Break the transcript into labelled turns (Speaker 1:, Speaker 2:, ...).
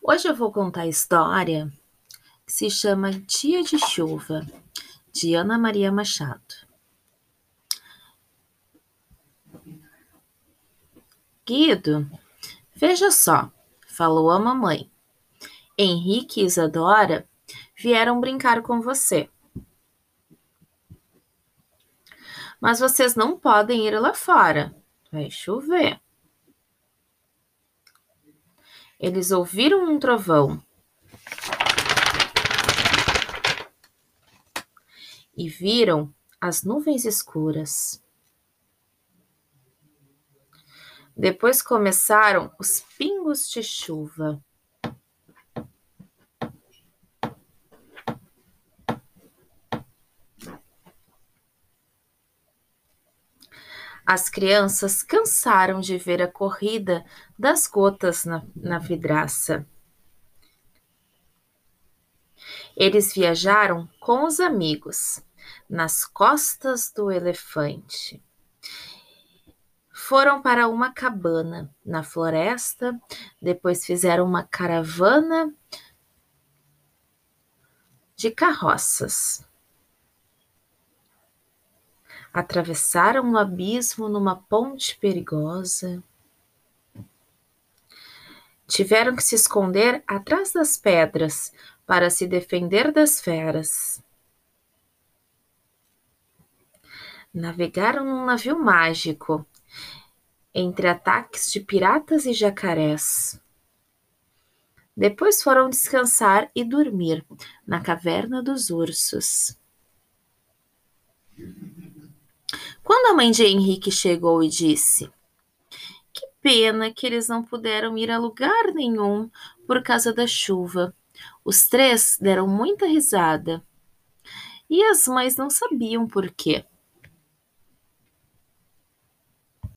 Speaker 1: Hoje eu vou contar a história que se chama Dia de Chuva, de Ana Maria Machado. Guido, veja só, falou a mamãe. Henrique e Isadora vieram brincar com você. Mas vocês não podem ir lá fora, vai chover. Eles ouviram um trovão e viram as nuvens escuras. Depois começaram os pingos de chuva. As crianças cansaram de ver a corrida das gotas na, na vidraça. Eles viajaram com os amigos nas costas do elefante. Foram para uma cabana na floresta, depois fizeram uma caravana de carroças atravessaram o abismo numa ponte perigosa. Tiveram que se esconder atrás das pedras para se defender das feras. Navegaram num navio mágico entre ataques de piratas e jacarés. Depois foram descansar e dormir na caverna dos ursos. Quando a mãe de Henrique chegou e disse: Que pena que eles não puderam ir a lugar nenhum por causa da chuva. Os três deram muita risada. E as mães não sabiam por quê.